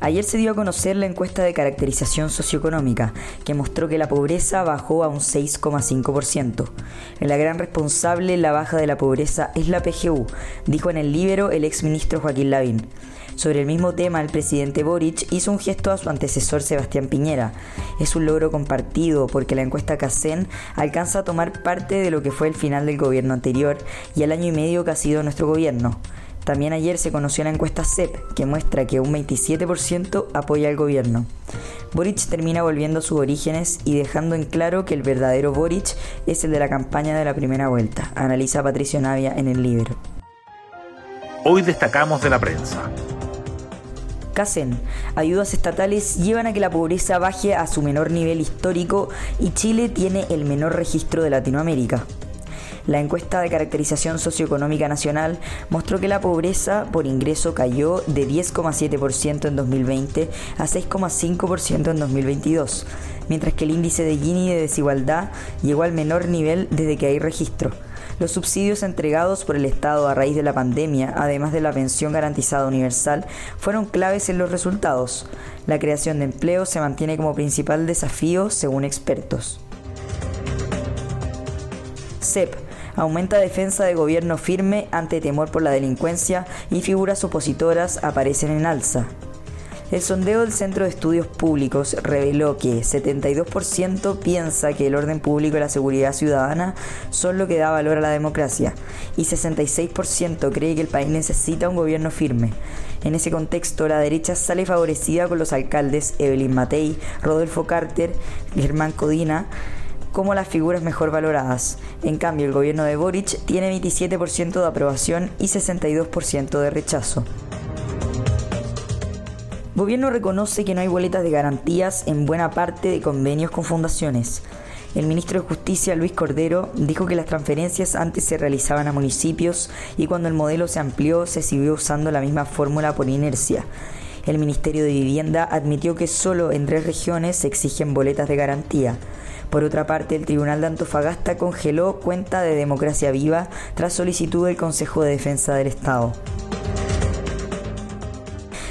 Ayer se dio a conocer la encuesta de caracterización socioeconómica, que mostró que la pobreza bajó a un 6,5%. La gran responsable en la baja de la pobreza es la PGU, dijo en el Libero el exministro Joaquín Lavín. Sobre el mismo tema, el presidente Boric hizo un gesto a su antecesor Sebastián Piñera. Es un logro compartido porque la encuesta CACEN alcanza a tomar parte de lo que fue el final del gobierno anterior y el año y medio que ha sido nuestro gobierno. También ayer se conoció la encuesta CEP, que muestra que un 27% apoya al gobierno. Boric termina volviendo a sus orígenes y dejando en claro que el verdadero Boric es el de la campaña de la primera vuelta, analiza Patricio Navia en el libro. Hoy destacamos de la prensa. CACEN. Ayudas estatales llevan a que la pobreza baje a su menor nivel histórico y Chile tiene el menor registro de Latinoamérica. La encuesta de caracterización socioeconómica nacional mostró que la pobreza por ingreso cayó de 10,7% en 2020 a 6,5% en 2022, mientras que el índice de Gini de desigualdad llegó al menor nivel desde que hay registro. Los subsidios entregados por el Estado a raíz de la pandemia, además de la pensión garantizada universal, fueron claves en los resultados. La creación de empleo se mantiene como principal desafío según expertos. CEP aumenta defensa de gobierno firme ante temor por la delincuencia y figuras opositoras aparecen en alza. El sondeo del Centro de Estudios Públicos reveló que 72% piensa que el orden público y la seguridad ciudadana son lo que da valor a la democracia y 66% cree que el país necesita un gobierno firme. En ese contexto, la derecha sale favorecida con los alcaldes Evelyn Matei, Rodolfo Carter, Germán Codina, como las figuras mejor valoradas. En cambio, el gobierno de Boric tiene 27% de aprobación y 62% de rechazo. Gobierno reconoce que no hay boletas de garantías en buena parte de convenios con fundaciones. El ministro de Justicia, Luis Cordero, dijo que las transferencias antes se realizaban a municipios y cuando el modelo se amplió se siguió usando la misma fórmula por inercia. El Ministerio de Vivienda admitió que solo en tres regiones se exigen boletas de garantía. Por otra parte, el Tribunal de Antofagasta congeló cuenta de democracia viva tras solicitud del Consejo de Defensa del Estado.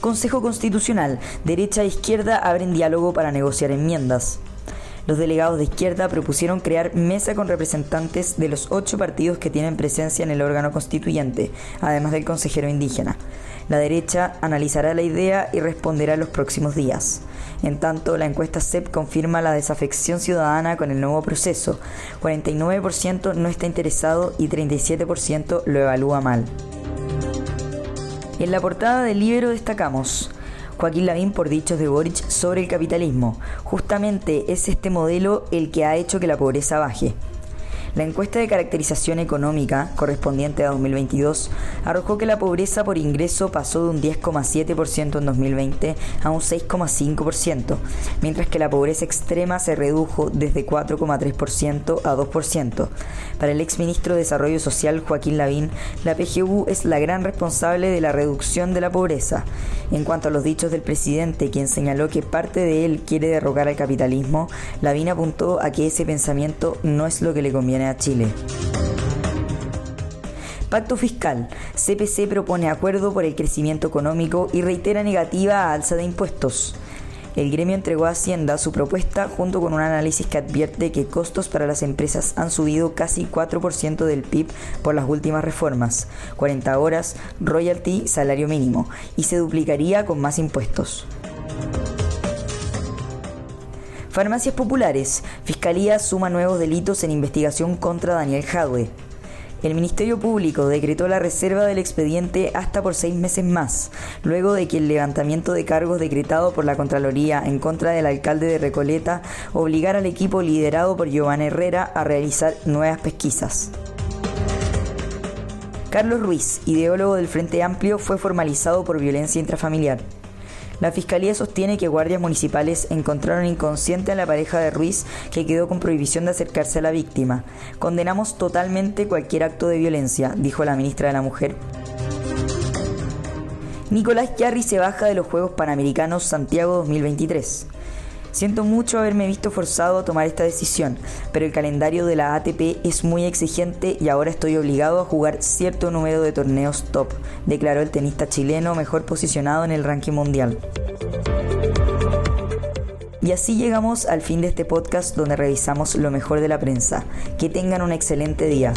Consejo Constitucional. Derecha e izquierda abren diálogo para negociar enmiendas. Los delegados de izquierda propusieron crear mesa con representantes de los ocho partidos que tienen presencia en el órgano constituyente, además del consejero indígena. La derecha analizará la idea y responderá en los próximos días. En tanto, la encuesta CEP confirma la desafección ciudadana con el nuevo proceso. 49% no está interesado y 37% lo evalúa mal. En la portada del libro destacamos Joaquín Lavín por dichos de Boric sobre el capitalismo. Justamente es este modelo el que ha hecho que la pobreza baje. La encuesta de caracterización económica correspondiente a 2022 arrojó que la pobreza por ingreso pasó de un 10,7% en 2020 a un 6,5%, mientras que la pobreza extrema se redujo desde 4,3% a 2%. Para el exministro de Desarrollo Social Joaquín Lavín, la PGU es la gran responsable de la reducción de la pobreza. En cuanto a los dichos del presidente, quien señaló que parte de él quiere derrocar al capitalismo, Lavín apuntó a que ese pensamiento no es lo que le conviene a Chile. Pacto fiscal. CPC propone acuerdo por el crecimiento económico y reitera negativa a alza de impuestos. El gremio entregó a Hacienda su propuesta junto con un análisis que advierte que costos para las empresas han subido casi 4% del PIB por las últimas reformas, 40 horas, royalty, salario mínimo, y se duplicaría con más impuestos. Farmacias populares. Fiscalía suma nuevos delitos en investigación contra Daniel Jadwe. El Ministerio Público decretó la reserva del expediente hasta por seis meses más, luego de que el levantamiento de cargos decretado por la Contraloría en contra del alcalde de Recoleta obligara al equipo liderado por Giovanni Herrera a realizar nuevas pesquisas. Carlos Ruiz, ideólogo del Frente Amplio, fue formalizado por violencia intrafamiliar. La fiscalía sostiene que guardias municipales encontraron inconsciente a la pareja de Ruiz que quedó con prohibición de acercarse a la víctima. Condenamos totalmente cualquier acto de violencia, dijo la ministra de la Mujer. Nicolás Yarri se baja de los Juegos Panamericanos Santiago 2023. Siento mucho haberme visto forzado a tomar esta decisión, pero el calendario de la ATP es muy exigente y ahora estoy obligado a jugar cierto número de torneos top, declaró el tenista chileno mejor posicionado en el ranking mundial. Y así llegamos al fin de este podcast donde revisamos lo mejor de la prensa. Que tengan un excelente día.